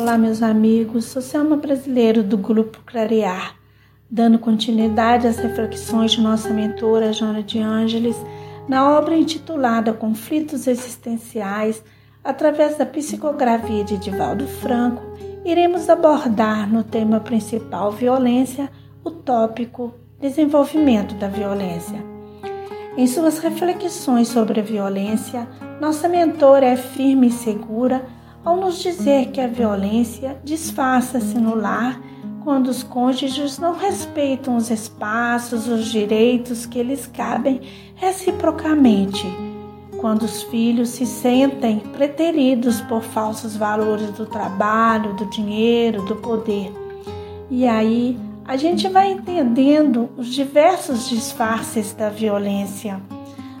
Olá, meus amigos. Sou Selma Brasileiro do Grupo Clarear, dando continuidade às reflexões de nossa mentora Joana de Ângeles na obra intitulada Conflitos Existenciais, através da psicografia de Divaldo Franco, iremos abordar no tema principal violência o tópico desenvolvimento da violência. Em suas reflexões sobre a violência, nossa mentora é firme e segura ao nos dizer que a violência disfarça-se no lar quando os cônjuges não respeitam os espaços, os direitos que lhes cabem reciprocamente, quando os filhos se sentem preteridos por falsos valores do trabalho, do dinheiro, do poder. E aí a gente vai entendendo os diversos disfarces da violência.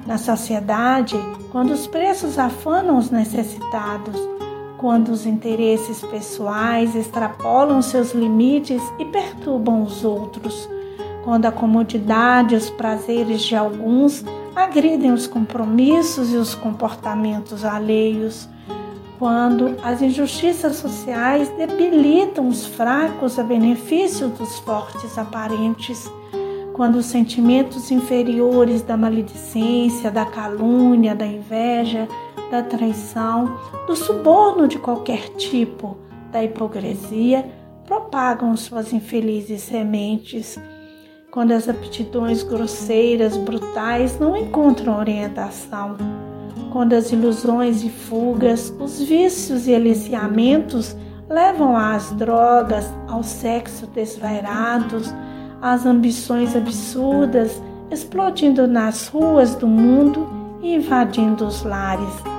Na sociedade, quando os preços afanam os necessitados, quando os interesses pessoais extrapolam seus limites e perturbam os outros, quando a comodidade e os prazeres de alguns agridem os compromissos e os comportamentos alheios, quando as injustiças sociais debilitam os fracos a benefício dos fortes aparentes, quando os sentimentos inferiores da maledicência, da calúnia, da inveja, da traição, do suborno de qualquer tipo, da hipocrisia, propagam suas infelizes sementes. Quando as aptidões grosseiras, brutais não encontram orientação, quando as ilusões e fugas, os vícios e aliciamentos levam às drogas, ao sexo desvairados, às ambições absurdas, explodindo nas ruas do mundo e invadindo os lares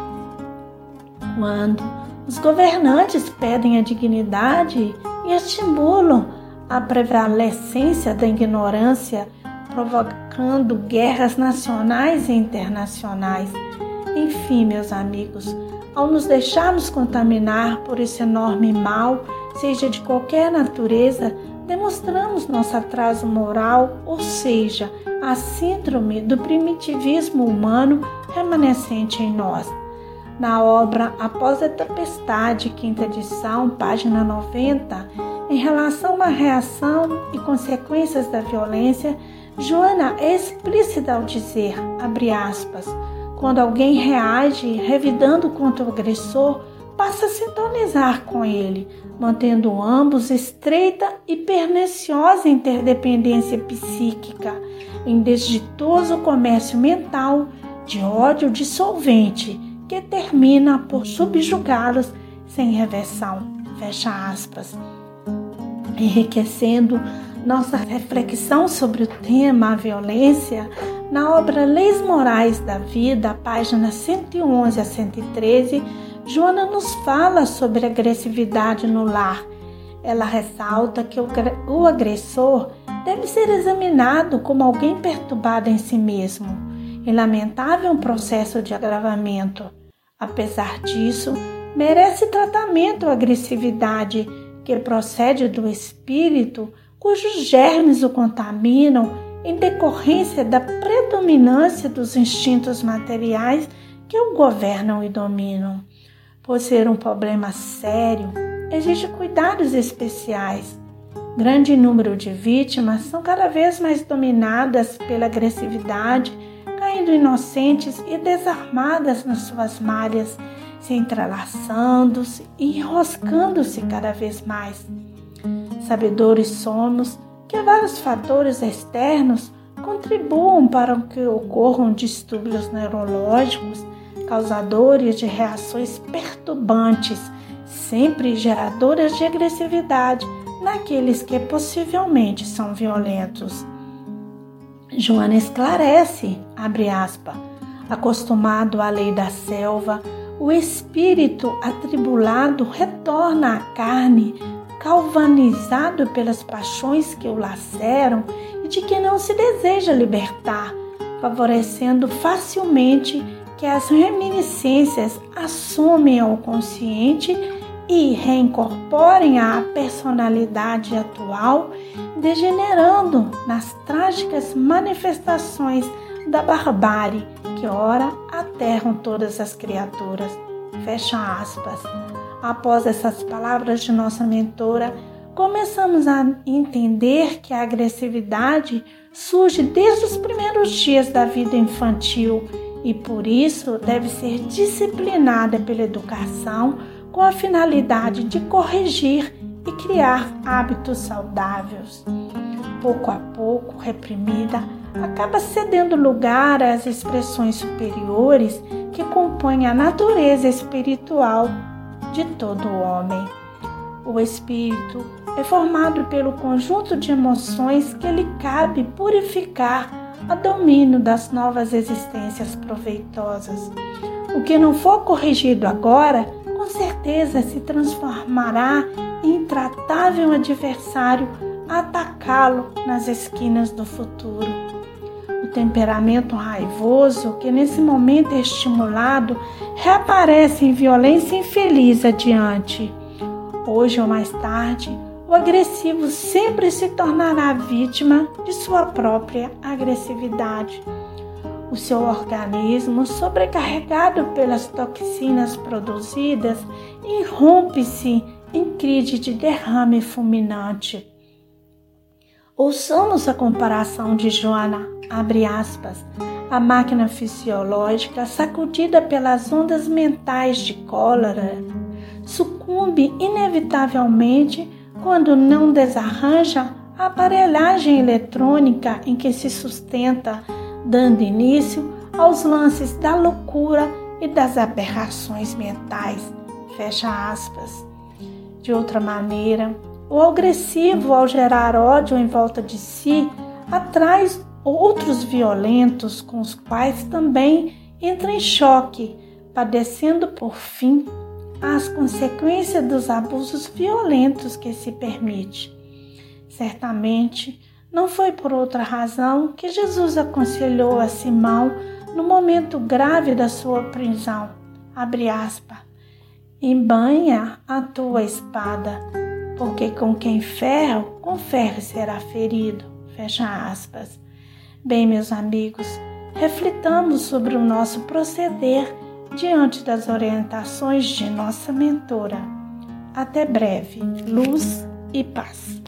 quando os governantes pedem a dignidade e estimulam a prevalecência da ignorância, provocando guerras nacionais e internacionais. Enfim, meus amigos, ao nos deixarmos contaminar por esse enorme mal, seja de qualquer natureza, demonstramos nosso atraso moral, ou seja, a síndrome do primitivismo humano remanescente em nós. Na obra Após a Tempestade, quinta edição, página 90, em relação à reação e consequências da violência, Joana é explícita ao dizer, abre aspas, quando alguém reage revidando contra o agressor, passa a sintonizar com ele, mantendo ambos estreita e perniciosa interdependência psíquica, em desditoso comércio mental de ódio dissolvente que termina por subjugá-los sem reversão. Fecha aspas. Enriquecendo nossa reflexão sobre o tema a violência, na obra Leis Morais da Vida, páginas 111 a 113, Joana nos fala sobre agressividade no lar. Ela ressalta que o agressor deve ser examinado como alguém perturbado em si mesmo, em lamentável processo de agravamento. Apesar disso, merece tratamento a agressividade que procede do espírito cujos germes o contaminam em decorrência da predominância dos instintos materiais que o governam e dominam. Por ser um problema sério, exige cuidados especiais. Grande número de vítimas são cada vez mais dominadas pela agressividade caindo inocentes e desarmadas nas suas malhas, se entrelaçando-se e enroscando-se cada vez mais. Sabedores somos que vários fatores externos contribuam para que ocorram distúrbios neurológicos, causadores de reações perturbantes, sempre geradoras de agressividade naqueles que possivelmente são violentos. Joana esclarece, abre aspas, acostumado à lei da selva, o espírito atribulado retorna à carne, calvanizado pelas paixões que o laceram e de que não se deseja libertar, favorecendo facilmente que as reminiscências assumem ao consciente e reincorporem à personalidade atual, degenerando nas trágicas manifestações da barbárie que ora aterram todas as criaturas. Fecha aspas. Após essas palavras de nossa mentora, começamos a entender que a agressividade surge desde os primeiros dias da vida infantil e por isso deve ser disciplinada pela educação com a finalidade de corrigir e criar hábitos saudáveis. Pouco a pouco, reprimida, acaba cedendo lugar às expressões superiores que compõem a natureza espiritual de todo homem. O espírito é formado pelo conjunto de emoções que lhe cabe purificar a domínio das novas existências proveitosas. O que não for corrigido agora, certeza se transformará em intratável adversário atacá-lo nas esquinas do futuro. O temperamento raivoso, que nesse momento é estimulado, reaparece em violência infeliz adiante. Hoje ou mais tarde, o agressivo sempre se tornará vítima de sua própria agressividade. O seu organismo, sobrecarregado pelas toxinas produzidas, irrompe-se em crise de derrame fulminante. Ouçamos a comparação de Joana, abre aspas, a máquina fisiológica sacudida pelas ondas mentais de cólera sucumbe inevitavelmente quando não desarranja a aparelhagem eletrônica em que se sustenta, dando início aos lances da loucura e das aberrações mentais. Fecha aspas. De outra maneira, o agressivo, ao gerar ódio em volta de si, atrai outros violentos com os quais também entra em choque, padecendo por fim as consequências dos abusos violentos que se permite. Certamente não foi por outra razão que Jesus aconselhou a Simão no momento grave da sua prisão. Abre aspas. Embanha a tua espada, porque com quem ferro, com ferro será ferido. Fecha aspas. Bem, meus amigos, reflitamos sobre o nosso proceder diante das orientações de nossa mentora. Até breve, luz e paz.